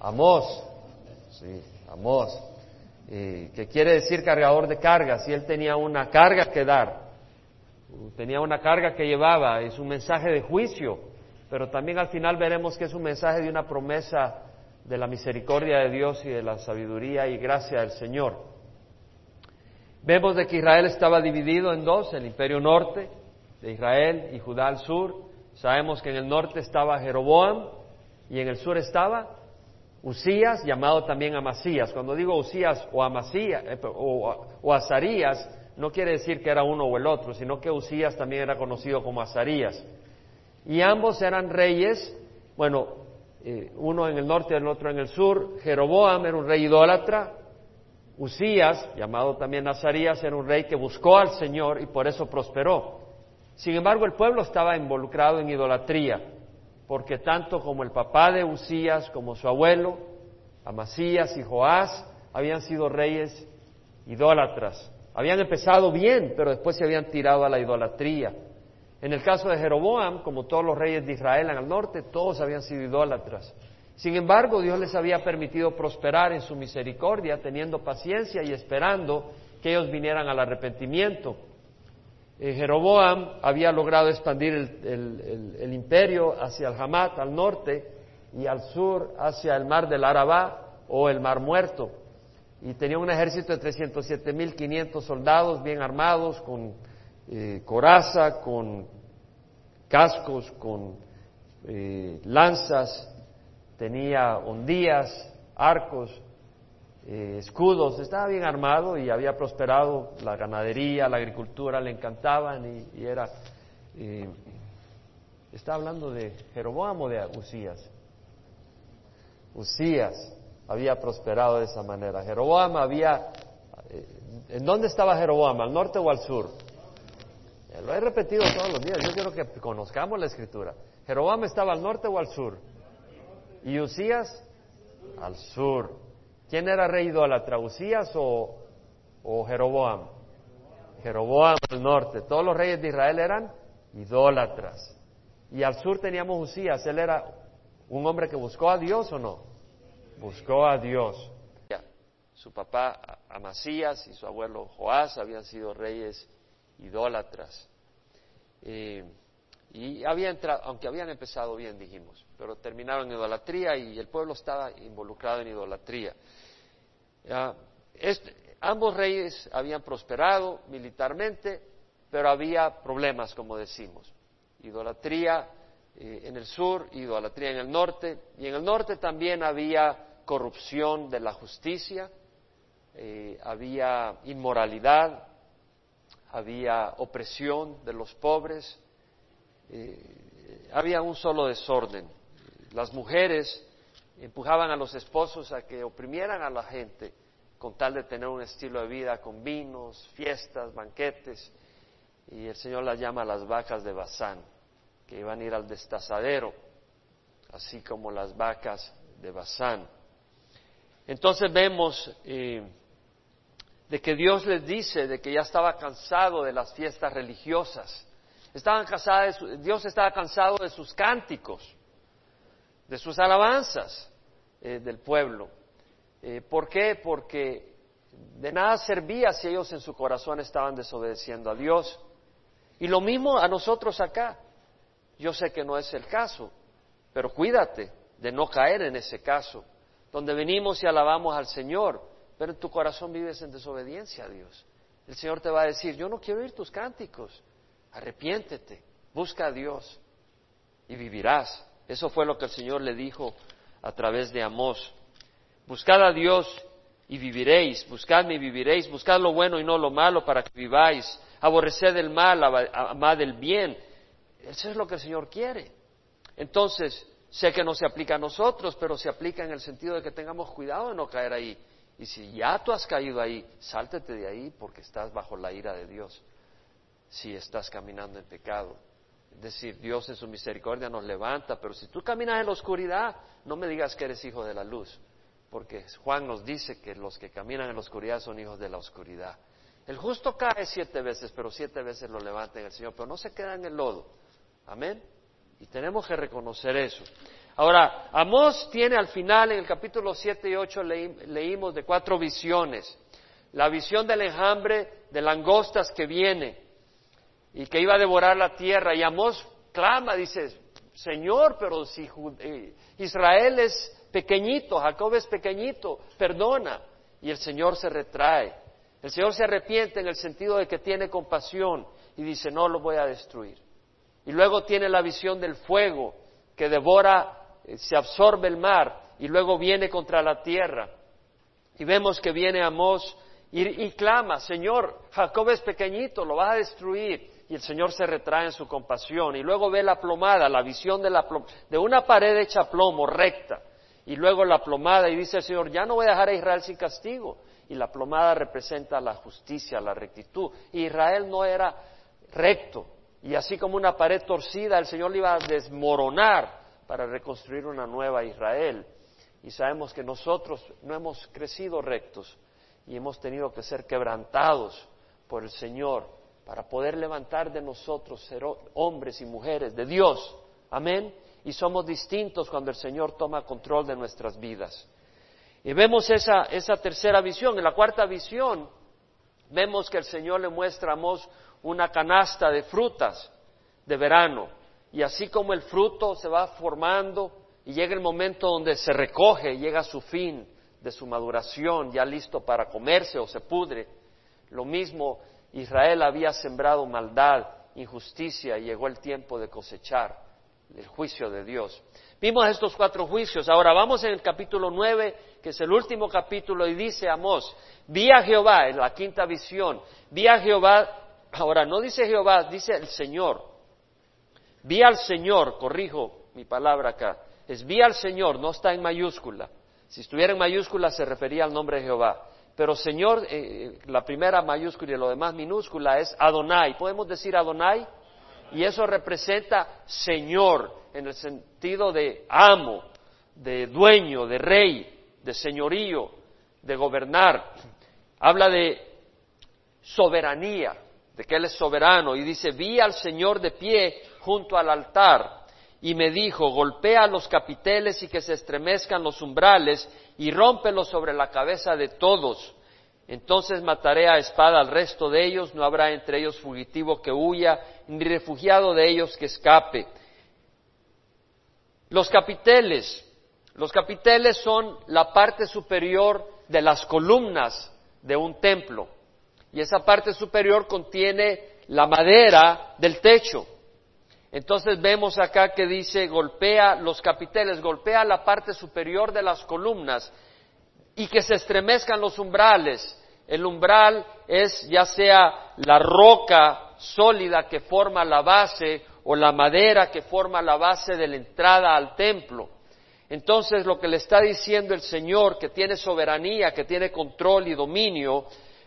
Amós, sí, Amós, que quiere decir cargador de cargas, y él tenía una carga que dar, tenía una carga que llevaba, es un mensaje de juicio, pero también al final veremos que es un mensaje de una promesa de la misericordia de Dios y de la sabiduría y gracia del Señor. Vemos de que Israel estaba dividido en dos, el imperio norte de Israel y Judá al sur. Sabemos que en el norte estaba Jeroboam y en el sur estaba Usías, llamado también Amasías. Cuando digo Usías o Amasías eh, o, o Azarías, no quiere decir que era uno o el otro, sino que Usías también era conocido como Azarías. Y ambos eran reyes, bueno, eh, uno en el norte y el otro en el sur. Jeroboam era un rey idólatra. Usías, llamado también Azarías, era un rey que buscó al Señor y por eso prosperó. Sin embargo, el pueblo estaba involucrado en idolatría porque tanto como el papá de Usías como su abuelo, Amasías y Joás, habían sido reyes idólatras. Habían empezado bien, pero después se habían tirado a la idolatría. En el caso de Jeroboam, como todos los reyes de Israel en el norte, todos habían sido idólatras. Sin embargo, Dios les había permitido prosperar en su misericordia, teniendo paciencia y esperando que ellos vinieran al arrepentimiento. Eh, Jeroboam había logrado expandir el, imperio hacia el Hamat al norte y al sur hacia el mar del Arabá o el mar muerto. Y tenía un ejército de 307.500 soldados bien armados, con eh, coraza, con cascos, con eh, lanzas, tenía hondías, arcos, eh, escudos, estaba bien armado y había prosperado, la ganadería, la agricultura le encantaban y, era... Eh, está hablando de Jeroboam o de Usías. Usías había prosperado de esa manera. Jeroboam había... Eh, ¿En dónde estaba Jeroboam? ¿Al norte o al sur? Lo he repetido todos los días. Yo quiero que conozcamos la escritura. ¿Jeroboam estaba al norte o al sur? ¿Y Usías? Al sur. ¿Quién era rey idólatra, Usías o, o Jeroboam? Jeroboam al norte. Todos los reyes de Israel eran idólatras. Y al sur teníamos Usías. Él era un hombre que buscó a Dios o no? Buscó a Dios. Su papá Amasías y su abuelo Joás habían sido reyes idólatras. Eh, y había entrado, aunque habían empezado bien, dijimos, pero terminaron en idolatría y el pueblo estaba involucrado en idolatría. ambos reyes habían prosperado militarmente, pero había problemas, como decimos. Idolatría eh, en el sur, idolatría en el norte, y en el norte también había corrupción de la justicia, eh, había inmoralidad, había opresión de los pobres, eh, había un solo desorden. Las mujeres empujaban a los esposos a que oprimieran a la gente con tal de tener un estilo de vida con vinos, fiestas, banquetes. Y el Señor las llama las vacas de Bazán, que iban a ir al destazadero, así como las vacas de Bazán. Entonces vemos eh, de que Dios les dice de que ya estaba cansado de las fiestas religiosas Estaban cansadas, Dios estaba cansado de sus cánticos, de sus alabanzas eh, del pueblo. Eh, ¿Por qué? Porque de nada servía si ellos en su corazón estaban desobedeciendo a Dios. Y lo mismo a nosotros acá. Yo sé que no es el caso, pero cuídate de no caer en ese caso, donde venimos y alabamos al Señor, pero en tu corazón vives en desobediencia a Dios. El Señor te va a decir, yo no quiero oír tus cánticos, arrepiéntete, busca a Dios y vivirás. Eso fue lo que el Señor le dijo a través de Amós. Buscad a Dios y viviréis, buscadme y viviréis, buscad lo bueno y no lo malo para que viváis, aborreced el mal, amad el bien. Eso es lo que el Señor quiere. Entonces, sé que no se aplica a nosotros, pero se aplica en el sentido de que tengamos cuidado de no caer ahí. Y si ya tú has caído ahí, sáltete de ahí porque estás bajo la ira de Dios si estás caminando en pecado. Es decir, Dios en su misericordia nos levanta, pero si tú caminas en la oscuridad, no me digas que eres hijo de la luz, porque Juan nos dice que los que caminan en la oscuridad son hijos de la oscuridad. El justo cae siete veces, pero siete veces lo levanta en el Señor, pero no se queda en el lodo. Amén. Y tenemos que reconocer eso. Ahora, Amós tiene al final, en el capítulo 7 y 8, leímos de cuatro visiones. La visión del enjambre de langostas que viene y que iba a devorar la tierra. Y Amós clama, dice, Señor, pero si eh, Israel es pequeñito, Jacob es pequeñito, perdona. Y el Señor se retrae. El Señor se arrepiente en el sentido de que tiene compasión y dice, no lo voy a destruir. Y luego tiene la visión del fuego que devora, eh, se absorbe el mar y luego viene contra la tierra. Y vemos que viene Amós y, y clama, Señor, Jacob es pequeñito, lo vas a destruir y el Señor se retrae en su compasión. Y luego ve la plomada, la visión de, la de una pared hecha plomo, recta. Y luego la plomada y dice el Señor, ya no voy a dejar a Israel sin castigo. Y la plomada representa la justicia, la rectitud. Israel no era recto. Y así como una pared torcida, el Señor le iba a desmoronar para reconstruir una nueva Israel. Y sabemos que nosotros no hemos crecido rectos y hemos tenido que ser quebrantados por el Señor para poder levantar de nosotros ser hombres y mujeres de Dios. Amén. Y somos distintos cuando el Señor toma control de nuestras vidas. Y vemos esa, tercera visión. En la cuarta visión vemos que el Señor le muestra a Mos una canasta de frutas de verano. Y así como el fruto se va formando y llega el momento donde se recoge, llega a su fin de su maduración, ya listo para comerse o se pudre, lo mismo Israel había sembrado maldad, injusticia y llegó el tiempo de cosechar el juicio de Dios. Vimos estos cuatro juicios. Ahora vamos en el capítulo nueve, que es el último capítulo, y dice Amós, vi a Jehová, en la quinta visión, vi a Jehová, ahora no dice Jehová, dice el Señor. Vi al Señor, corrijo mi palabra acá, es vi al Señor, no está en mayúscula. Si estuviera en mayúscula se refería al nombre de Jehová. Pero Señor, eh, la primera mayúscula y lo demás minúscula es Adonai. ¿Podemos decir Adonai? Y eso representa Señor en el sentido de amo, de dueño, de rey, de señorío, de gobernar. Habla de soberanía, de que Él es soberano. Y dice, vi al Señor de pie junto al altar y me dijo, golpea los capiteles y que se estremezcan los umbrales y rómpelos sobre la cabeza de todos. Entonces mataré a espada al resto de ellos, no habrá entre ellos fugitivo que huya, ni refugiado de ellos que escape. Los capiteles, los capiteles son la parte superior de las columnas de un templo. Y esa parte superior contiene la madera del techo. Entonces vemos acá que dice golpea los capiteles, golpea la parte superior de las columnas y que se estremezcan los umbrales. El umbral es ya sea la roca sólida que forma la base o la madera que forma la base de la entrada al templo. Entonces lo que le está diciendo el Señor, que tiene soberanía, que tiene control y dominio,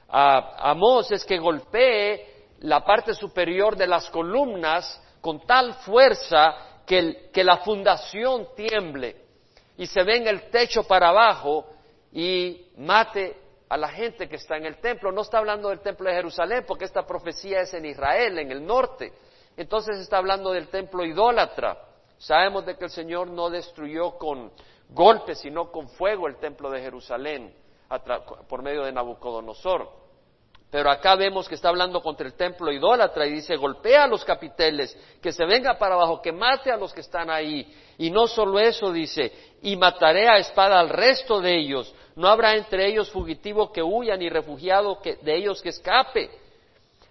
a Amós es que golpee la parte superior de las columnas con tal fuerza que, la fundación tiemble y se venga el techo para abajo y mate a la gente que está en el templo. No está hablando del templo de Jerusalén, porque esta profecía es en Israel, en el norte. Entonces está hablando del templo idólatra. Sabemos de que el Señor no destruyó con golpes, sino con fuego el templo de Jerusalén por medio de Nabucodonosor. Pero acá vemos que está hablando contra el templo idólatra y dice, golpea a los capiteles, que se venga para abajo, que mate a los que están ahí. Y no solo eso dice, y mataré a espada al resto de ellos. No habrá entre ellos fugitivo que huya ni refugiado de ellos que escape.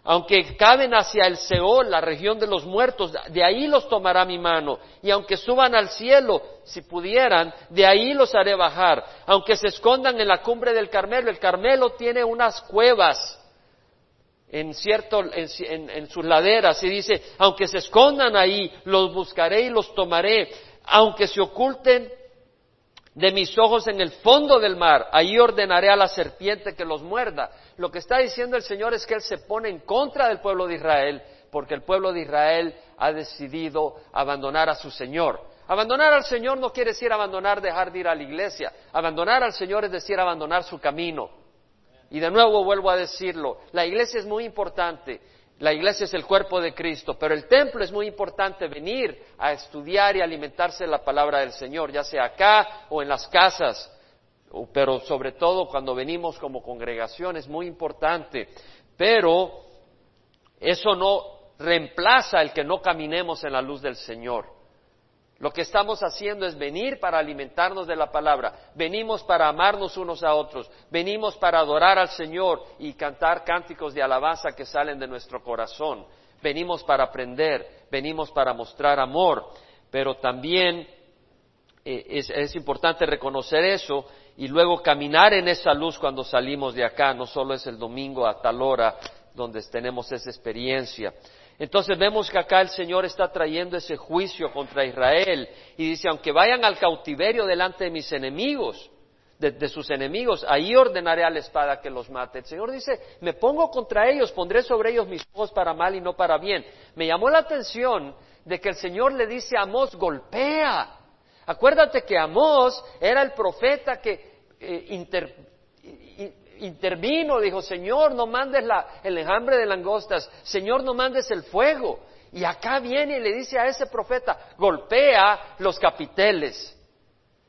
Aunque caben hacia el Seol, la región de los muertos, de ahí los tomará mi mano. Y aunque suban al cielo, si pudieran, de ahí los haré bajar. Aunque se escondan en la cumbre del Carmelo, el Carmelo tiene unas cuevas en, cierto, en, sus laderas y dice, aunque se escondan ahí, los buscaré y los tomaré, aunque se oculten de mis ojos en el fondo del mar, ahí ordenaré a la serpiente que los muerda. Lo que está diciendo el Señor es que Él se pone en contra del pueblo de Israel, porque el pueblo de Israel ha decidido abandonar a su Señor. Abandonar al Señor no quiere decir abandonar, dejar de ir a la iglesia. Abandonar al Señor es decir abandonar su camino. Y de nuevo vuelvo a decirlo, la iglesia es muy importante. La iglesia es el cuerpo de Cristo, pero el templo es muy importante venir a estudiar y alimentarse de la palabra del Señor, ya sea acá o en las casas, pero sobre todo cuando venimos como congregación es muy importante. Pero eso no reemplaza el que no caminemos en la luz del Señor. Lo que estamos haciendo es venir para alimentarnos de la palabra, venimos para amarnos unos a otros, venimos para adorar al Señor y cantar cánticos de alabanza que salen de nuestro corazón, venimos para aprender, venimos para mostrar amor, pero también eh, es, es importante reconocer eso y luego caminar en esa luz cuando salimos de acá, no solo es el domingo a tal hora donde tenemos esa experiencia. Entonces vemos que acá el Señor está trayendo ese juicio contra Israel y dice, aunque vayan al cautiverio delante de mis enemigos, de, sus enemigos, ahí ordenaré a la espada que los mate. El Señor dice, me pongo contra ellos, pondré sobre ellos mis ojos para mal y no para bien. Me llamó la atención de que el Señor le dice a Amós, golpea. Acuérdate que Amós era el profeta que eh, intervino, dijo, Señor, no mandes el enjambre de langostas, Señor, no mandes el fuego. Y acá viene y le dice a ese profeta, golpea los capiteles,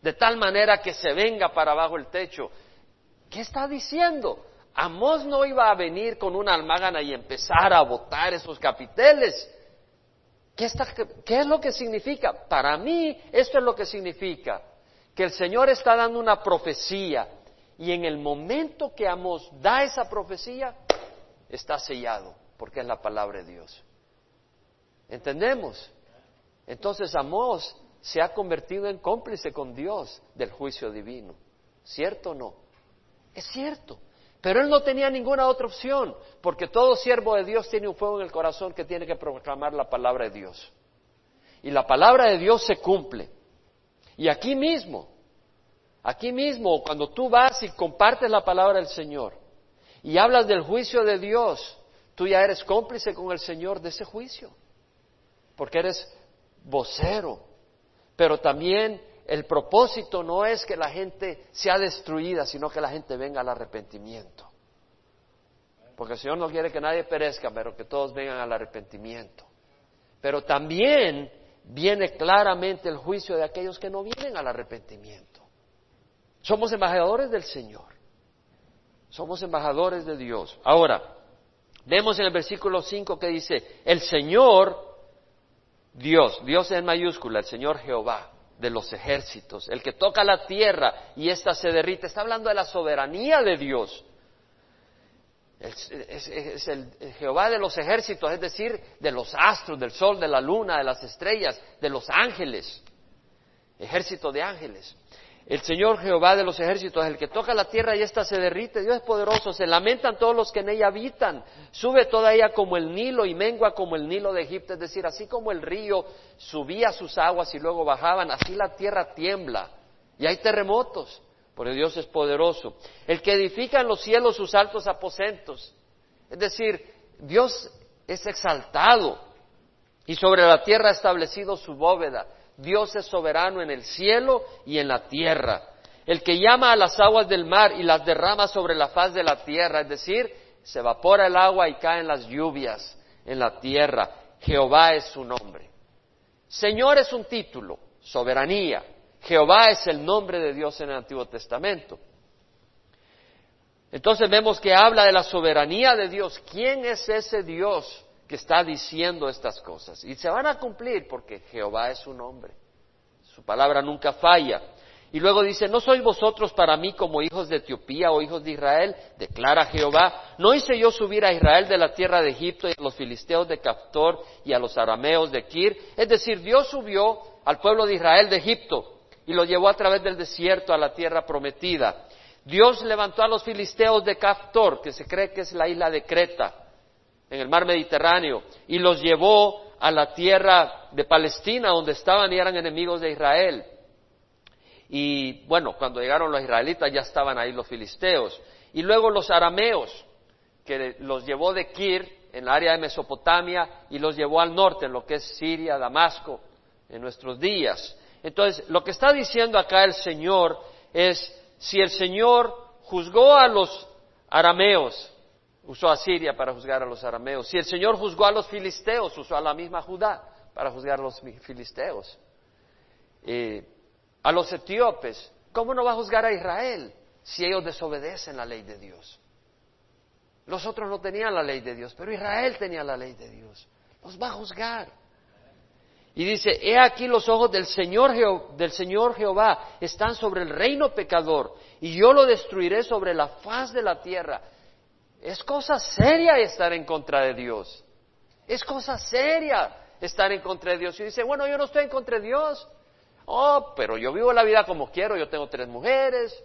de tal manera que se venga para abajo el techo. ¿Qué está diciendo? Amós no iba a venir con una almágana y empezar a botar esos capiteles. ¿Qué, ¿Qué es lo que significa? Para mí, esto es lo que significa. Que el Señor está dando una profecía y en el momento que Amós da esa profecía, está sellado, porque es la palabra de Dios. ¿Entendemos? Entonces Amós se ha convertido en cómplice con Dios del juicio divino. ¿Cierto o no? Es cierto. Pero él no tenía ninguna otra opción, porque todo siervo de Dios tiene un fuego en el corazón que tiene que proclamar la palabra de Dios. Y la palabra de Dios se cumple. Y aquí mismo, Aquí mismo, cuando tú vas y compartes la palabra del Señor y hablas del juicio de Dios, tú ya eres cómplice con el Señor de ese juicio, porque eres vocero. Pero también el propósito no es que la gente sea destruida, sino que la gente venga al arrepentimiento. Porque el Señor no quiere que nadie perezca, pero que todos vengan al arrepentimiento. Pero también viene claramente el juicio de aquellos que no vienen al arrepentimiento. Somos embajadores del Señor. Somos embajadores de Dios. Ahora, vemos en el versículo 5 que dice, el Señor, Dios, Dios en mayúscula, el Señor Jehová de los ejércitos, el que toca la tierra y ésta se derrite, está hablando de la soberanía de Dios. Es, el Jehová de los ejércitos, es decir, de los astros, del sol, de la luna, de las estrellas, de los ángeles, ejército de ángeles. El Señor Jehová de los ejércitos el que toca la tierra y ésta se derrite. Dios es poderoso. Se lamentan todos los que en ella habitan. Sube toda ella como el Nilo y mengua como el Nilo de Egipto. Es decir, así como el río subía sus aguas y luego bajaban, así la tierra tiembla. Y hay terremotos. Porque Dios es poderoso. El que edifica en los cielos sus altos aposentos. Es decir, Dios es exaltado. Y sobre la tierra ha establecido su bóveda. Dios es soberano en el cielo y en la tierra. El que llama a las aguas del mar y las derrama sobre la faz de la tierra, es decir, se evapora el agua y caen las lluvias en la tierra. Jehová es su nombre. Señor es un título, soberanía. Jehová es el nombre de Dios en el Antiguo Testamento. Entonces vemos que habla de la soberanía de Dios. ¿Quién es ese Dios que está diciendo estas cosas. Y se van a cumplir porque Jehová es su nombre. Su palabra nunca falla. Y luego dice, ¿no sois vosotros para mí como hijos de Etiopía o hijos de Israel? Declara Jehová, ¿no hice yo subir a Israel de la tierra de Egipto y a los filisteos de Captor y a los arameos de Kir? Es decir, Dios subió al pueblo de Israel de Egipto y lo llevó a través del desierto a la tierra prometida. Dios levantó a los filisteos de Captor, que se cree que es la isla de Creta, en el mar Mediterráneo y los llevó a la tierra de Palestina donde estaban y eran enemigos de Israel. Y bueno, cuando llegaron los israelitas ya estaban ahí los filisteos. Y luego los arameos, que los llevó de Kir, en el área de Mesopotamia, y los llevó al norte, en lo que es Siria, Damasco, en nuestros días. Entonces, lo que está diciendo acá el Señor es, si el Señor juzgó a los arameos usó a Siria para juzgar a los arameos. Si el Señor juzgó a los filisteos, usó a la misma Judá para juzgar a los filisteos. Eh, a los etíopes, ¿cómo no va a juzgar a Israel si ellos desobedecen la ley de Dios? Los otros no tenían la ley de Dios, pero Israel tenía la ley de Dios. Los va a juzgar. Y dice, he aquí los ojos del Señor, del Señor Jehová están sobre el reino pecador y yo lo destruiré sobre la faz de la tierra. Es cosa seria estar en contra de Dios. Es cosa seria estar en contra de Dios. Y dice, bueno, yo no estoy en contra de Dios. Oh, pero yo vivo la vida como quiero, yo tengo tres mujeres,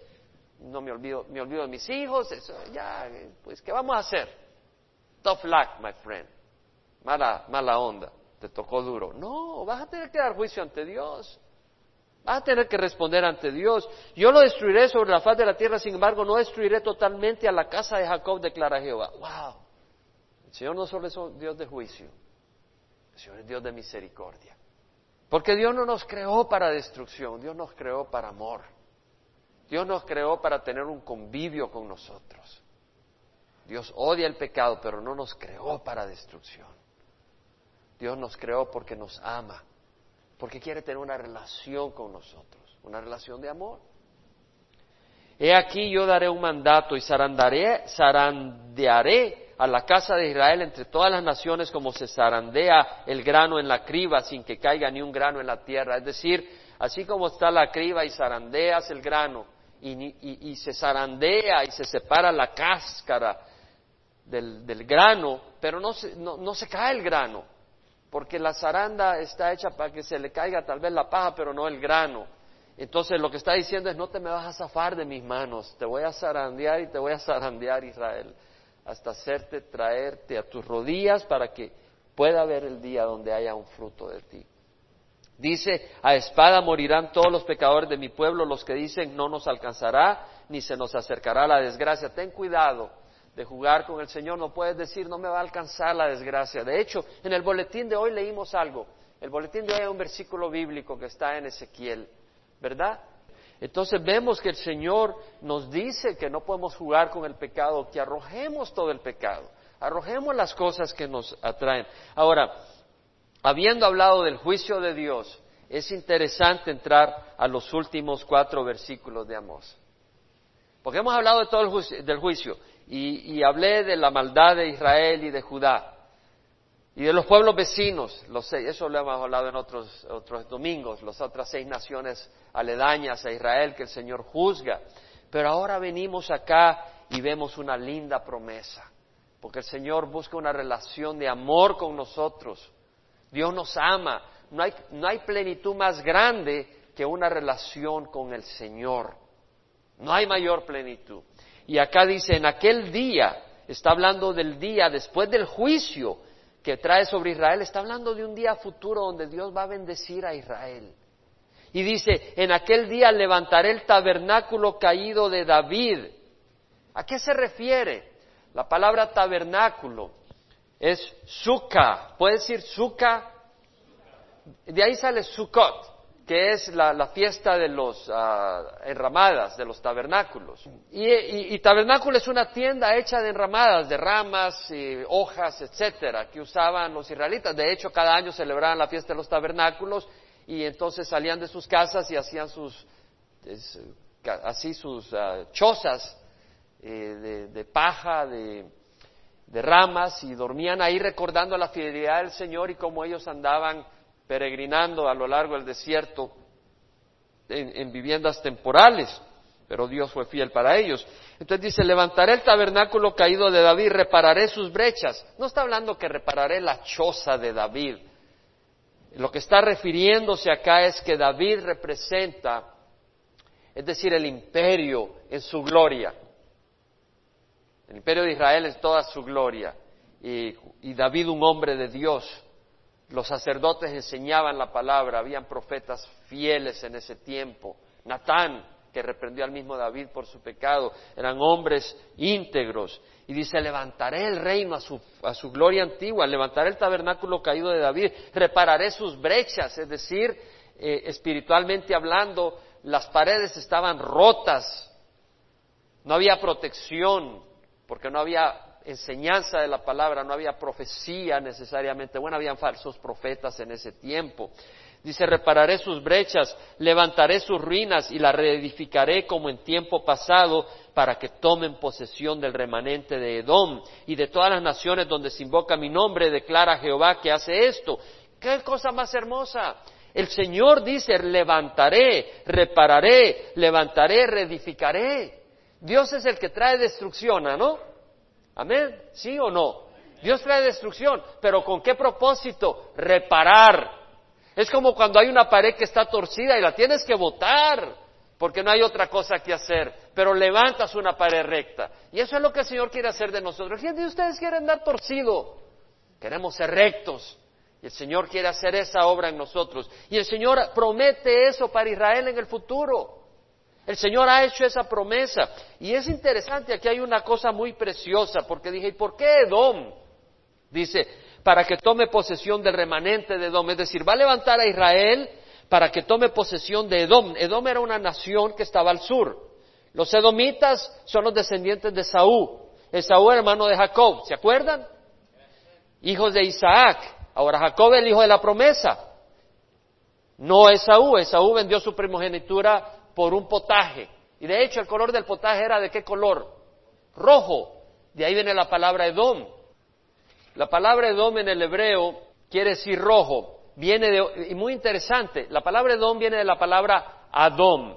no me olvido, me olvido de mis hijos, eso, ya, pues, ¿qué vamos a hacer? Tough luck, my friend. Mala, mala onda, te tocó duro. No, vas a tener que dar juicio ante Dios. Vas a tener que responder ante Dios. Yo lo destruiré sobre la faz de la tierra, sin embargo, no destruiré totalmente a la casa de Jacob, declara Jehová. ¡Wow! El Señor no solo es Dios de juicio, el Señor es Dios de misericordia. Porque Dios no nos creó para destrucción, Dios nos creó para amor. Dios nos creó para tener un convivio con nosotros. Dios odia el pecado, pero no nos creó para destrucción. Dios nos creó porque nos ama, porque quiere tener una relación con nosotros, una relación de amor. He aquí yo daré un mandato y zarandearé a la casa de Israel entre todas las naciones como se zarandea el grano en la criba sin que caiga ni un grano en la tierra. Es decir, así como está la criba y zarandeas el grano y, se zarandea y se separa la cáscara del, grano, pero no se, no se cae el grano, porque la zaranda está hecha para que se le caiga tal vez la paja, pero no el grano. Entonces lo que está diciendo es no te me vas a zafar de mis manos, te voy a zarandear y te voy a zarandear Israel, hasta hacerte traerte a tus rodillas para que pueda haber el día donde haya un fruto de ti. Dice, a espada morirán todos los pecadores de mi pueblo, los que dicen no nos alcanzará ni se nos acercará la desgracia. Ten cuidado de jugar con el Señor, no puedes decir no me va a alcanzar la desgracia. De hecho, en el boletín de hoy leímos algo. El boletín de hoy es un versículo bíblico que está en Ezequiel, ¿verdad? Entonces vemos que el Señor nos dice que no podemos jugar con el pecado, que arrojemos todo el pecado, arrojemos las cosas que nos atraen. Ahora, habiendo hablado del juicio de Dios, es interesante entrar a los últimos cuatro versículos de Amós. Porque hemos hablado de todo el del juicio y, hablé de la maldad de Israel y de Judá y de los pueblos vecinos, los eso lo hemos hablado en otros, otros domingos, las otras seis naciones aledañas a Israel que el Señor juzga. Pero ahora venimos acá y vemos una linda promesa, porque el Señor busca una relación de amor con nosotros Dios nos ama. No hay, no hay plenitud más grande que una relación con el Señor. No hay mayor plenitud. Y acá dice, en aquel día, está hablando del día después del juicio que trae sobre Israel, está hablando de un día futuro donde Dios va a bendecir a Israel. Y dice, en aquel día levantaré el tabernáculo caído de David. ¿A qué se refiere? La palabra tabernáculo es Sukkah. ¿Puede decir Sukkah? De ahí sale Sukkot, que es la, fiesta de los ah, enramadas, de los tabernáculos. Y, tabernáculo es una tienda hecha de enramadas, de ramas, hojas, etcétera, que usaban los israelitas. De hecho, cada año celebraban la fiesta de los tabernáculos y entonces salían de sus casas y hacían sus, así sus ah, chozas eh, de paja, de de ramas y dormían ahí recordando la fidelidad del Señor y cómo ellos andaban peregrinando a lo largo del desierto en, viviendas temporales, pero Dios fue fiel para ellos. Entonces dice, levantaré el tabernáculo caído de David, repararé sus brechas. No está hablando que repararé la choza de David. Lo que está refiriéndose acá es que David representa, es decir, el imperio en su gloria. El imperio de Israel es toda su gloria. Y, David, un hombre de Dios, los sacerdotes enseñaban la palabra, habían profetas fieles en ese tiempo. Natán, que reprendió al mismo David por su pecado, eran hombres íntegros. Y dice, levantaré el reino a su, a su gloria antigua, levantaré el tabernáculo caído de David, repararé sus brechas, es decir, eh, espiritualmente hablando, las paredes estaban rotas, no había protección, porque no había enseñanza de la palabra, no había profecía necesariamente. Bueno, habían falsos profetas en ese tiempo. Dice, repararé sus brechas, levantaré sus ruinas y las reedificaré como en tiempo pasado para que tomen posesión del remanente de Edom y de todas las naciones donde se invoca mi nombre, declara Jehová que hace esto. ¿Qué cosa más hermosa? El Señor dice, levantaré, repararé, levantaré, reedificaré. Dios es el que trae destrucción, ¿no? Amén. ¿Sí o no? Dios trae destrucción, pero ¿con qué propósito? Reparar es como cuando hay una pared que está torcida y la tienes que botar, porque no hay otra cosa que hacer, pero levantas una pared recta. Y eso es lo que el Señor quiere hacer de nosotros. ¿Quién de ustedes quiere andar torcido? Queremos ser rectos. Y el Señor quiere hacer esa obra en nosotros. Y el Señor promete eso para Israel en el futuro. El Señor ha hecho esa promesa. Y es interesante, aquí hay una cosa muy preciosa, porque dije, ¿y por qué Edom? Dice, para que tome posesión del remanente de Edom. Es decir, va a levantar a Israel para que tome posesión de Edom. Edom era una nación que estaba al sur. Los edomitas son los descendientes de Saúl. Esaú hermano de Jacob, ¿se acuerdan? Hijos de Isaac. Ahora Jacob es el hijo de la promesa. No Esaú. Esaú vendió su primogenitura por un potaje. Y de hecho el color del potaje era de qué color? Rojo. De ahí viene la palabra Edom. La palabra Edom en el hebreo quiere decir rojo. Viene de, y muy interesante, la palabra Edom viene de la palabra Adom,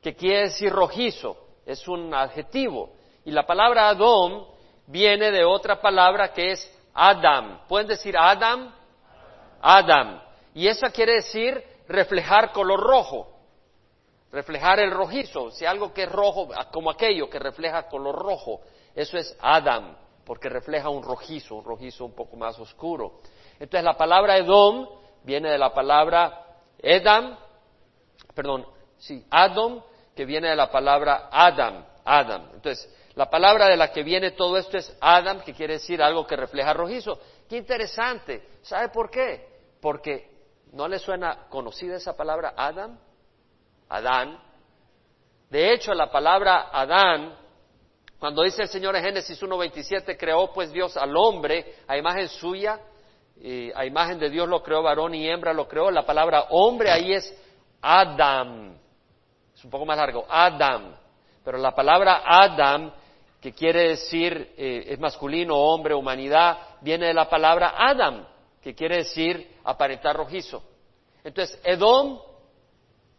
que quiere decir rojizo, es un adjetivo. Y la palabra Adom viene de otra palabra que es Adam. ¿Pueden decir Adam? Adam. Y esa quiere decir reflejar color rojo, reflejar el rojizo, si algo que es rojo, como aquello que refleja color rojo, eso es Adam porque refleja un rojizo, un rojizo un poco más oscuro. Entonces la palabra Edom viene de la palabra Edam, perdón, sí, Adam, que viene de la palabra Adam, Adam. Entonces, la palabra de la que viene todo esto es Adam, que quiere decir algo que refleja rojizo. Qué interesante. ¿Sabe por qué? Porque ¿no le suena conocida esa palabra Adam? Adán. De hecho, la palabra Adán cuando dice el Señor en Génesis 1.27, creó pues Dios al hombre a imagen suya, a imagen de Dios lo creó, varón y hembra lo creó. La palabra hombre ahí es Adam. Es un poco más largo, Adam. Pero la palabra Adam, que quiere decir, eh, es masculino, hombre, humanidad, viene de la palabra Adam, que quiere decir aparentar rojizo. Entonces, Edom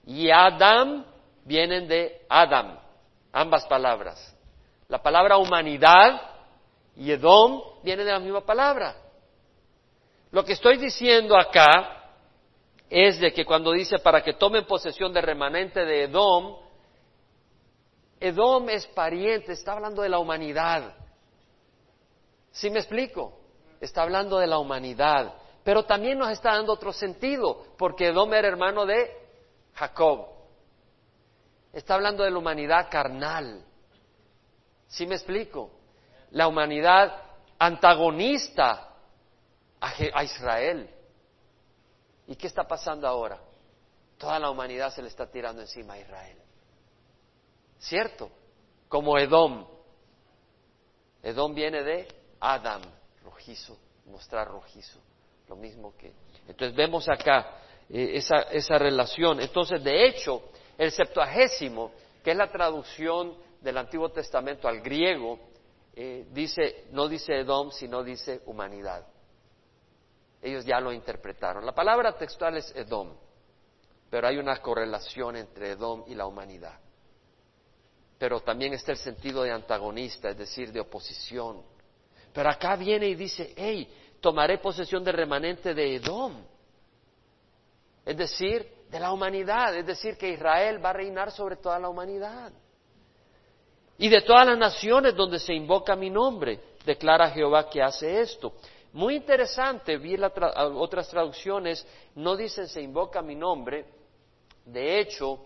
y Adam vienen de Adam, ambas palabras. La palabra humanidad y Edom viene de la misma palabra. Lo que estoy diciendo acá es de que cuando dice para que tomen posesión del remanente de Edom, Edom es pariente, está hablando de la humanidad. ¿Sí me explico? Está hablando de la humanidad. Pero también nos está dando otro sentido, porque Edom era hermano de Jacob. Está hablando de la humanidad carnal. ¿Sí me explico? La humanidad antagonista a, Israel. ¿Y qué está pasando ahora? Toda la humanidad se le está tirando encima a Israel. ¿Cierto? Como Edom. Edom viene de Adam, rojizo, mostrar rojizo. Lo mismo que. Entonces vemos acá eh, esa, esa relación. Entonces, de hecho, el septuagésimo, que es la traducción del Antiguo Testamento al griego, eh, dice, no dice Edom, sino dice humanidad. Ellos ya lo interpretaron. La palabra textual es Edom, pero hay una correlación entre Edom y la humanidad. Pero también está el sentido de antagonista, es decir, de oposición. Pero acá viene y dice, hey, tomaré posesión del remanente de Edom. Es decir, de la humanidad, es decir, que Israel va a reinar sobre toda la humanidad y de todas las naciones donde se invoca mi nombre, declara Jehová que hace esto. Muy interesante, vi otras traducciones, no dicen se invoca mi nombre, de hecho,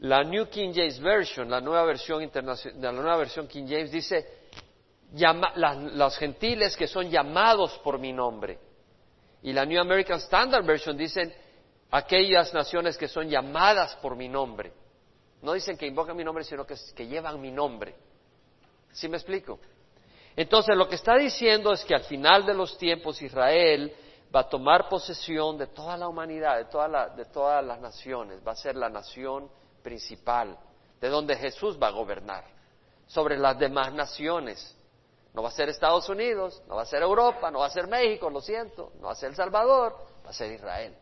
la New King James Version, la nueva versión internacional, la nueva versión King James dice los gentiles que son llamados por mi nombre. Y la New American Standard Version dicen aquellas naciones que son llamadas por mi nombre. No dicen que invocan mi nombre, sino que, llevan mi nombre. ¿Sí me explico? Entonces lo que está diciendo es que al final de los tiempos Israel va a tomar posesión de toda la humanidad, de, de todas las naciones, va a ser la nación principal, de donde Jesús va a gobernar, sobre las demás naciones. No va a ser Estados Unidos, no va a ser Europa, no va a ser México, lo siento, no va a ser El Salvador, va a ser Israel.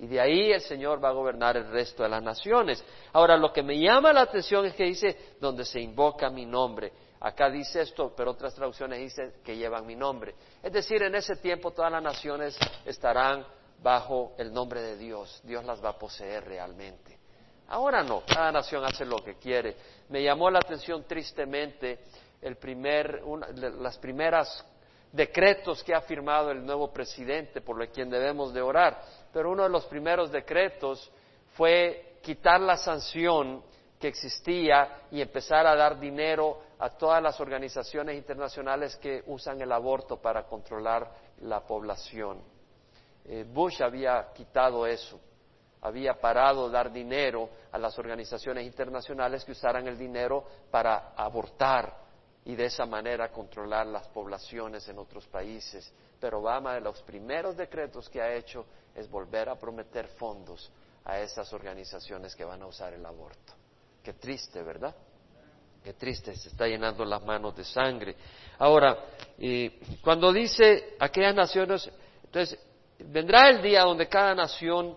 Y de ahí el Señor va a gobernar el resto de las naciones. Ahora, lo que me llama la atención es que dice, donde se invoca mi nombre. Acá dice esto, pero otras traducciones dicen que llevan mi nombre. Es decir, en ese tiempo todas las naciones estarán bajo el nombre de Dios. Dios las va a poseer realmente. Ahora no, cada nación hace lo que quiere. Me llamó la atención tristemente el primer, las primeras decretos que ha firmado el nuevo presidente por quien debemos de orar pero uno de los primeros decretos fue quitar la sanción que existía y empezar a dar dinero a todas las organizaciones internacionales que usan el aborto para controlar la población. Eh, Bush había quitado eso, había parado dar dinero a las organizaciones internacionales que usaran el dinero para abortar y de esa manera controlar las poblaciones en otros países. Pero Obama, de los primeros decretos que ha hecho, es volver a prometer fondos a esas organizaciones que van a usar el aborto. Qué triste, ¿verdad? Qué triste, se está llenando las manos de sangre. Ahora, cuando dice aquellas naciones, entonces, vendrá el día donde cada nación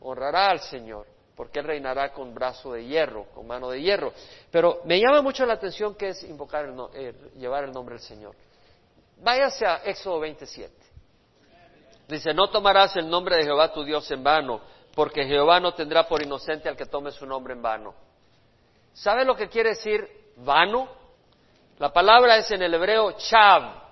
honrará al Señor, porque Él reinará con brazo de hierro, con mano de hierro. Pero me llama mucho la atención que es invocar, el, eh, llevar el nombre del Señor. Váyase a Éxodo 27. Dice, no tomarás el nombre de Jehová tu Dios en vano, porque Jehová no tendrá por inocente al que tome su nombre en vano. ¿Sabe lo que quiere decir vano? La palabra es en el hebreo chav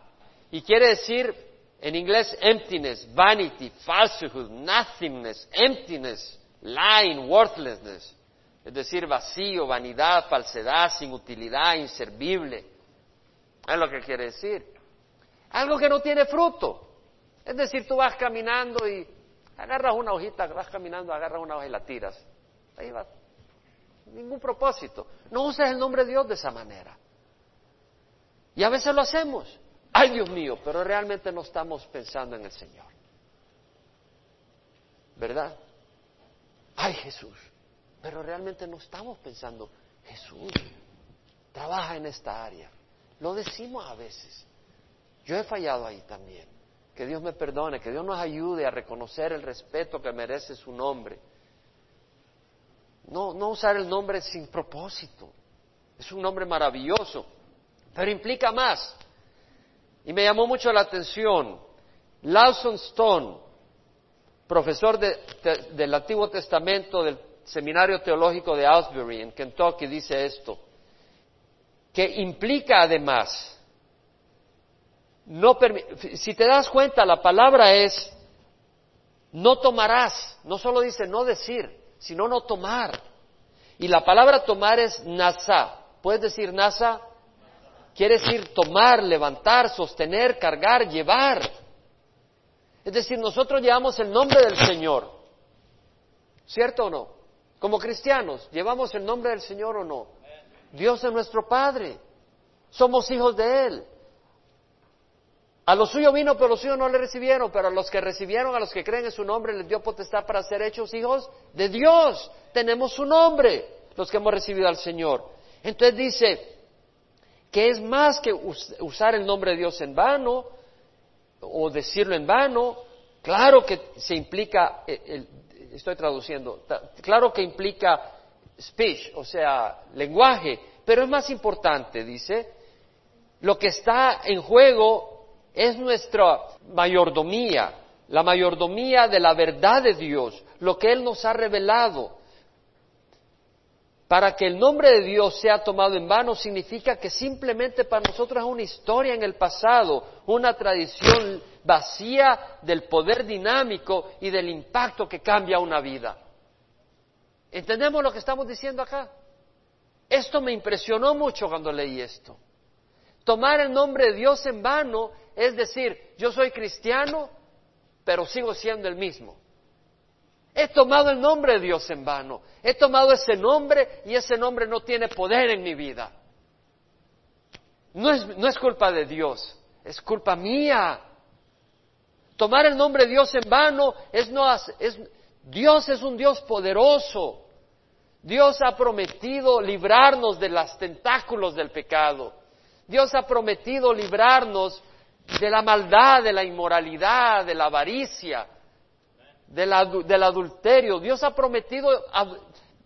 y quiere decir en inglés emptiness, vanity, falsehood, nothingness, emptiness, lying, worthlessness. Es decir, vacío, vanidad, falsedad, sin utilidad, inservible. Es lo que quiere decir. Algo que no tiene fruto. Es decir, tú vas caminando y agarras una hojita, vas caminando, agarras una hoja y la tiras. Ahí va. Ningún propósito. No uses el nombre de Dios de esa manera. Y a veces lo hacemos. Ay, Dios mío, pero realmente no estamos pensando en el Señor. ¿Verdad? Ay, Jesús. Pero realmente no estamos pensando, Jesús, trabaja en esta área. Lo decimos a veces. Yo he fallado ahí también. Que Dios me perdone, que Dios nos ayude a reconocer el respeto que merece su nombre. No, no usar el nombre sin propósito. Es un nombre maravilloso, pero implica más. Y me llamó mucho la atención. Lawson Stone, profesor del Antiguo Testamento del Seminario Teológico de Asbury en Kentucky, dice esto, que implica además no si te das cuenta, la palabra es no tomarás, no solo dice no decir, sino no tomar. Y la palabra tomar es nasa. ¿Puedes decir nasa? Quiere decir tomar, levantar, sostener, cargar, llevar. Es decir, nosotros llevamos el nombre del Señor. ¿Cierto o no? Como cristianos, ¿llevamos el nombre del Señor o no? Dios es nuestro Padre. Somos hijos de Él. A los suyos vino, pero los suyos no le recibieron, pero a los que recibieron, a los que creen en su nombre, les dio potestad para ser hechos hijos de Dios. Tenemos su nombre, los que hemos recibido al Señor. Entonces dice que es más que usar el nombre de Dios en vano o decirlo en vano. Claro que se implica, eh, estoy traduciendo, claro que implica speech, o sea, lenguaje, pero es más importante, dice, lo que está en juego es nuestra mayordomía, la mayordomía de la verdad de Dios, lo que Él nos ha revelado. Para que el nombre de Dios sea tomado en vano significa que simplemente para nosotros es una historia en el pasado, una tradición vacía del poder dinámico y del impacto que cambia una vida. ¿Entendemos lo que estamos diciendo acá? Esto me impresionó mucho cuando leí esto. Tomar el nombre de Dios en vano es decir, yo soy cristiano, pero sigo siendo el mismo. He tomado el nombre de Dios en vano. He tomado ese nombre y ese nombre no tiene poder en mi vida. No es, no es culpa de Dios, es culpa mía. Tomar el nombre de Dios en vano es no es, Dios es un Dios poderoso. Dios ha prometido librarnos de los tentáculos del pecado. Dios ha prometido librarnos de la maldad, de la inmoralidad, de la avaricia, del adulterio. Dios ha prometido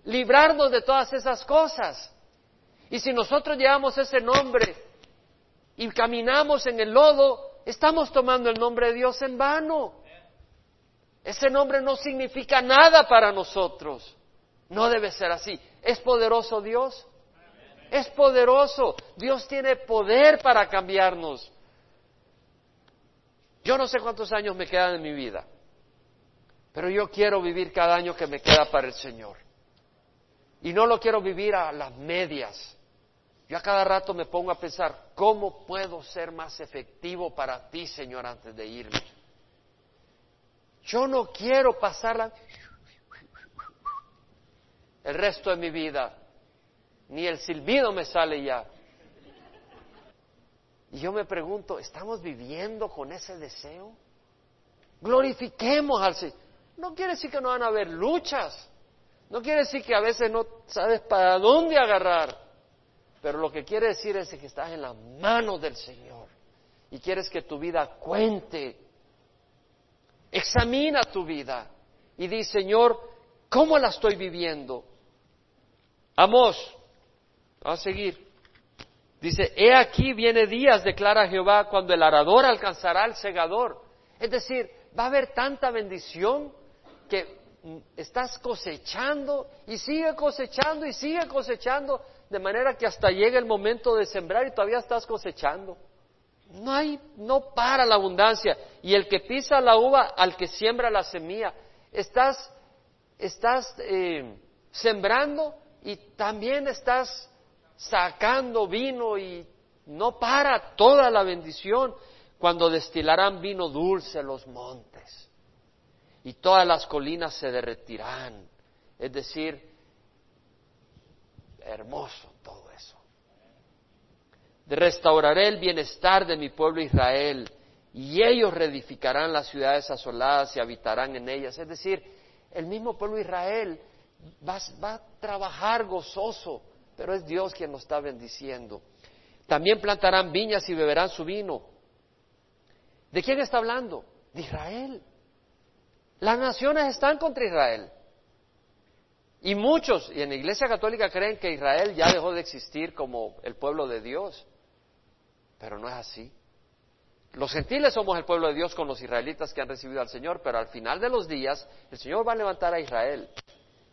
librarnos de todas esas cosas. Y si nosotros llevamos ese nombre y caminamos en el lodo, estamos tomando el nombre de Dios en vano. Ese nombre no significa nada para nosotros. No debe ser así. ¿Es poderoso Dios? Es poderoso. Dios tiene poder para cambiarnos. Yo no sé cuántos años me quedan en mi vida, pero yo quiero vivir cada año que me queda para el Señor. Y no lo quiero vivir a las medias. Yo a cada rato me pongo a pensar, ¿cómo puedo ser más efectivo para ti, Señor, antes de irme? Yo no quiero pasarla el resto de mi vida. Ni el silbido me sale ya. Y yo me pregunto, ¿estamos viviendo con ese deseo? Glorifiquemos al Señor. No quiere decir que no van a haber luchas. No quiere decir que a veces no sabes para dónde agarrar. Pero lo que quiere decir es que estás en las manos del Señor y quieres que tu vida cuente. Examina tu vida y di, Señor, ¿cómo la estoy viviendo? Amós, vamos a seguir. Dice, he aquí viene días, declara Jehová, cuando el arador alcanzará al segador. Es decir, va a haber tanta bendición que estás cosechando y sigue cosechando y sigue cosechando de manera que hasta llega el momento de sembrar y todavía estás cosechando. No hay, no para la abundancia. Y el que pisa la uva, al que siembra la semilla, estás, estás eh, sembrando y también estás sacando vino y no para toda la bendición cuando destilarán vino dulce los montes y todas las colinas se derretirán. Es decir, hermoso todo eso. Restauraré el bienestar de mi pueblo Israel y ellos reedificarán las ciudades asoladas y habitarán en ellas. Es decir, el mismo pueblo Israel va, va a trabajar gozoso, pero es Dios quien nos está bendiciendo. También plantarán viñas y beberán su vino. ¿De quién está hablando? De Israel. Las naciones están contra Israel. Y muchos, y en la Iglesia Católica creen que Israel ya dejó de existir como el pueblo de Dios, pero no es así. Los gentiles somos el pueblo de Dios con los israelitas que han recibido al Señor, pero al final de los días el Señor va a levantar a Israel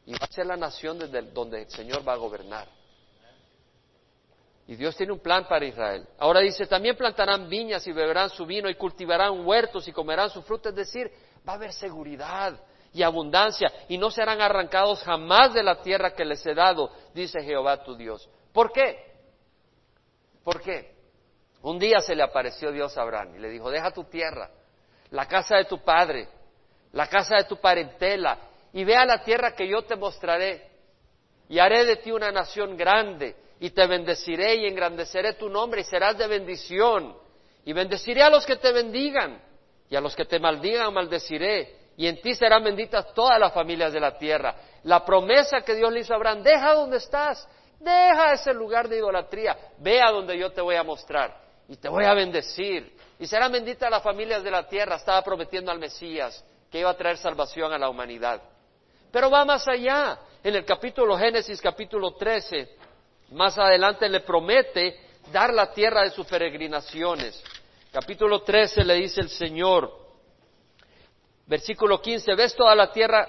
y va a ser la nación desde donde el Señor va a gobernar. Y Dios tiene un plan para Israel. Ahora dice, también plantarán viñas y beberán su vino y cultivarán huertos y comerán su fruto, es decir, va a haber seguridad, y abundancia, y no serán arrancados jamás de la tierra que les he dado, dice Jehová tu Dios. ¿Por qué? ¿Por qué? Un día se le apareció Dios a Abraham y le dijo, deja tu tierra, la casa de tu padre, la casa de tu parentela, y ve a la tierra que yo te mostraré, y haré de ti una nación grande, y te bendeciré y engrandeceré tu nombre, y serás de bendición, y bendeciré a los que te bendigan, y a los que te maldigan maldeciré, y en ti serán benditas todas las familias de la tierra. La promesa que Dios le hizo a Abraham, deja donde estás, deja ese lugar de idolatría, ve a donde yo te voy a mostrar y te voy a bendecir. Y serán benditas las familias de la tierra, estaba prometiendo al Mesías que iba a traer salvación a la humanidad. Pero va más allá. En el capítulo Génesis, capítulo 13, más adelante le promete dar la tierra de sus peregrinaciones. Capítulo 13 le dice el Señor, Versículo 15, ves toda la tierra,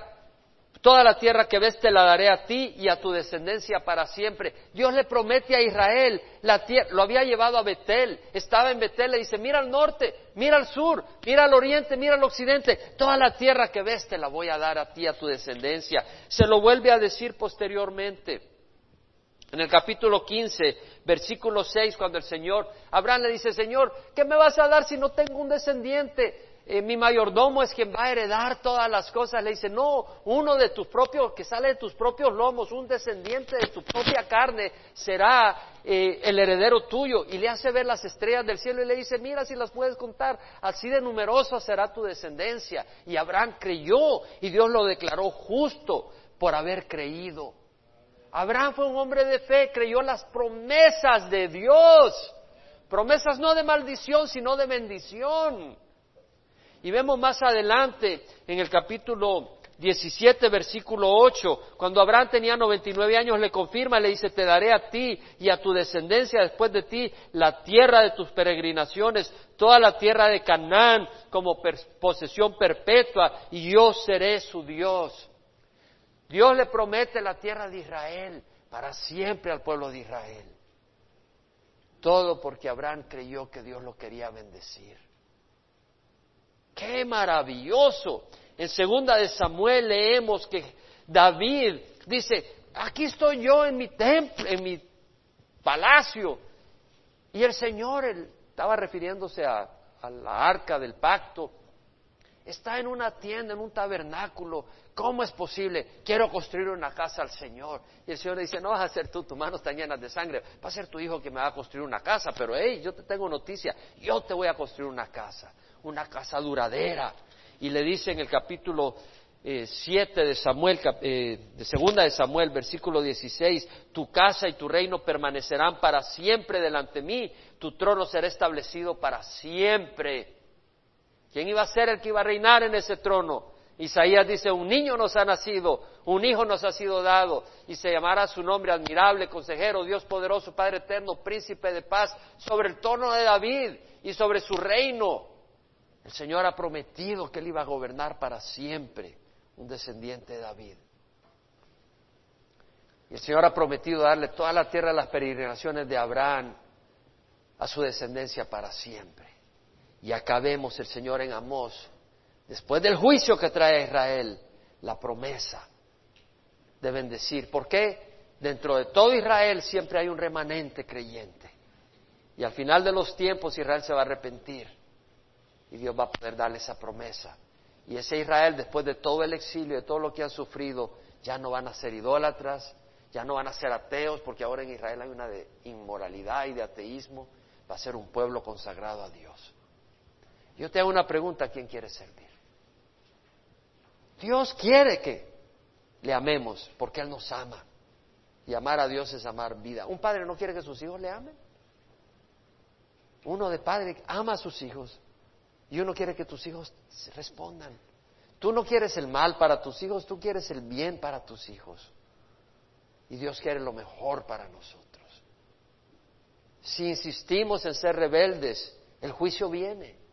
toda la tierra que ves te la daré a ti y a tu descendencia para siempre. Dios le promete a Israel, la tierra, lo había llevado a Betel, estaba en Betel, le dice, mira al norte, mira al sur, mira al oriente, mira al occidente, toda la tierra que ves te la voy a dar a ti a tu descendencia. Se lo vuelve a decir posteriormente. En el capítulo 15, versículo 6, cuando el Señor, Abraham le dice, Señor, ¿qué me vas a dar si no tengo un descendiente? eh, mi mayordomo es quien va a heredar todas las cosas. Le dice, no, uno de tus propios, que sale de tus propios lomos, un descendiente de tu propia carne, será eh, el heredero tuyo. Y le hace ver las estrellas del cielo y le dice, mira si las puedes contar, así de numerosa será tu descendencia. Y Abraham creyó y Dios lo declaró justo por haber creído. Abraham fue un hombre de fe, creyó las promesas de Dios. Promesas no de maldición, sino de bendición. Y vemos más adelante en el capítulo 17, versículo 8, cuando Abraham tenía 99 años, le confirma, le dice, te daré a ti y a tu descendencia después de ti la tierra de tus peregrinaciones, toda la tierra de Canaán como posesión perpetua, y yo seré su Dios. Dios le promete la tierra de Israel para siempre al pueblo de Israel. Todo porque Abraham creyó que Dios lo quería bendecir. ¡Qué maravilloso! En segunda de Samuel leemos que David dice, aquí estoy yo en mi templo, en mi palacio. Y el Señor, él estaba refiriéndose a, a la arca del pacto, está en una tienda, en un tabernáculo. ¿Cómo es posible? Quiero construir una casa al Señor. Y el Señor le dice, no vas a ser tú, tus manos están llenas de sangre, va a ser tu hijo que me va a construir una casa. Pero, hey, yo te tengo noticia, yo te voy a construir una casa, una casa duradera. Y le dice en el capítulo 7 eh, de Samuel, eh, de segunda de Samuel, versículo 16, tu casa y tu reino permanecerán para siempre delante de mí, tu trono será establecido para siempre. ¿Quién iba a ser el que iba a reinar en ese trono? Isaías dice, un niño nos ha nacido, un hijo nos ha sido dado, y se llamará su nombre admirable, consejero, Dios poderoso, Padre eterno, príncipe de paz, sobre el trono de David y sobre su reino. El Señor ha prometido que él iba a gobernar para siempre, un descendiente de David. Y el Señor ha prometido darle toda la tierra de las peregrinaciones de Abraham a su descendencia para siempre. Y acabemos el Señor en Amós, después del juicio que trae a Israel, la promesa de bendecir. ¿Por qué? Dentro de todo Israel siempre hay un remanente creyente. Y al final de los tiempos Israel se va a arrepentir. Y Dios va a poder darle esa promesa. Y ese Israel, después de todo el exilio, de todo lo que han sufrido, ya no van a ser idólatras, ya no van a ser ateos, porque ahora en Israel hay una de inmoralidad y de ateísmo. Va a ser un pueblo consagrado a Dios. Yo te hago una pregunta, ¿a quién quieres servir? Dios quiere que le amemos porque Él nos ama. Y amar a Dios es amar vida. Un padre no quiere que sus hijos le amen. Uno de padre ama a sus hijos y uno quiere que tus hijos respondan. Tú no quieres el mal para tus hijos, tú quieres el bien para tus hijos. Y Dios quiere lo mejor para nosotros. Si insistimos en ser rebeldes, el juicio viene.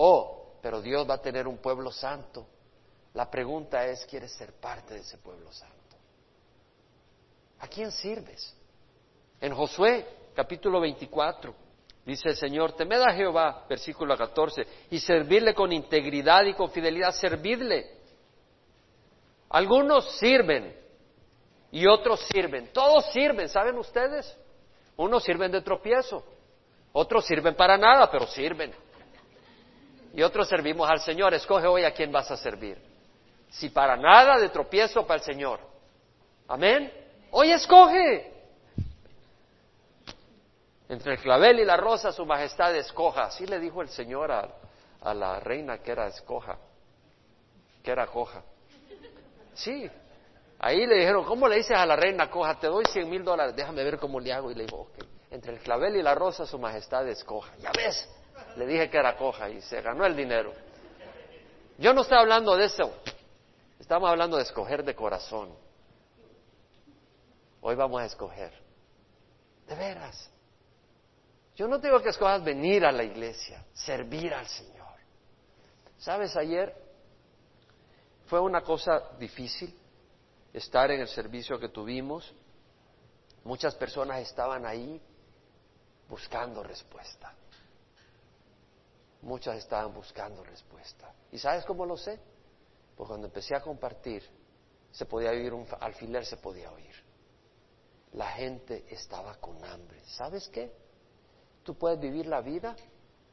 Oh, pero Dios va a tener un pueblo santo. La pregunta es, ¿quieres ser parte de ese pueblo santo? ¿A quién sirves? En Josué, capítulo 24, dice el Señor, temed a Jehová, versículo 14, y servirle con integridad y con fidelidad, servidle. Algunos sirven y otros sirven. Todos sirven, ¿saben ustedes? Unos sirven de tropiezo, otros sirven para nada, pero sirven y otros servimos al Señor. Escoge hoy a quién vas a servir. Si para nada de tropiezo para el Señor. Amén. Hoy escoge. Entre el clavel y la rosa su majestad escoja. Así le dijo el Señor a, a la reina que era escoja, que era coja. Sí, ahí le dijeron, ¿cómo le dices a la reina coja? Te doy cien mil dólares, déjame ver cómo le hago. Y le dijo, ok, entre el clavel y la rosa su majestad escoja. Ya ves, le dije que era coja y se ganó el dinero. Yo no estoy hablando de eso. Estamos hablando de escoger de corazón. Hoy vamos a escoger. De veras. Yo no tengo que escoger venir a la iglesia, servir al Señor. ¿Sabes? Ayer fue una cosa difícil estar en el servicio que tuvimos. Muchas personas estaban ahí buscando respuesta. Muchas estaban buscando respuesta. ¿Y sabes cómo lo sé? Pues cuando empecé a compartir, se podía oír un alfiler, se podía oír. La gente estaba con hambre. ¿Sabes qué? Tú puedes vivir la vida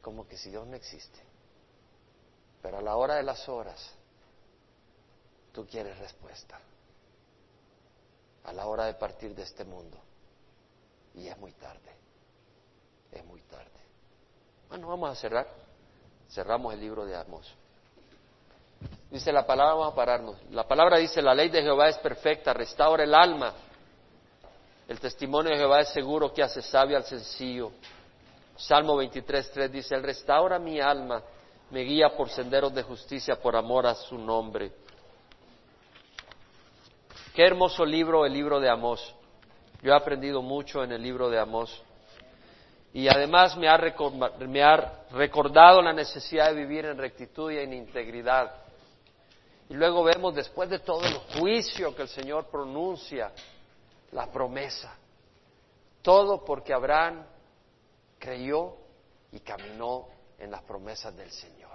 como que si Dios no existe. Pero a la hora de las horas, tú quieres respuesta. A la hora de partir de este mundo. Y es muy tarde. Es muy tarde. Bueno, vamos a cerrar. Cerramos el libro de Amos. Dice la palabra, vamos a pararnos. La palabra dice, la ley de Jehová es perfecta, restaura el alma. El testimonio de Jehová es seguro que hace sabio al sencillo. Salmo 23, dice, Él restaura mi alma, me guía por senderos de justicia por amor a su nombre. Qué hermoso libro el libro de Amós. Yo he aprendido mucho en el libro de Amós. Y además me ha, recordado la necesidad de vivir en rectitud y en integridad. Y luego vemos, después de todo el juicio que el Señor pronuncia, la promesa. Todo porque Abraham creyó y caminó en las promesas del Señor.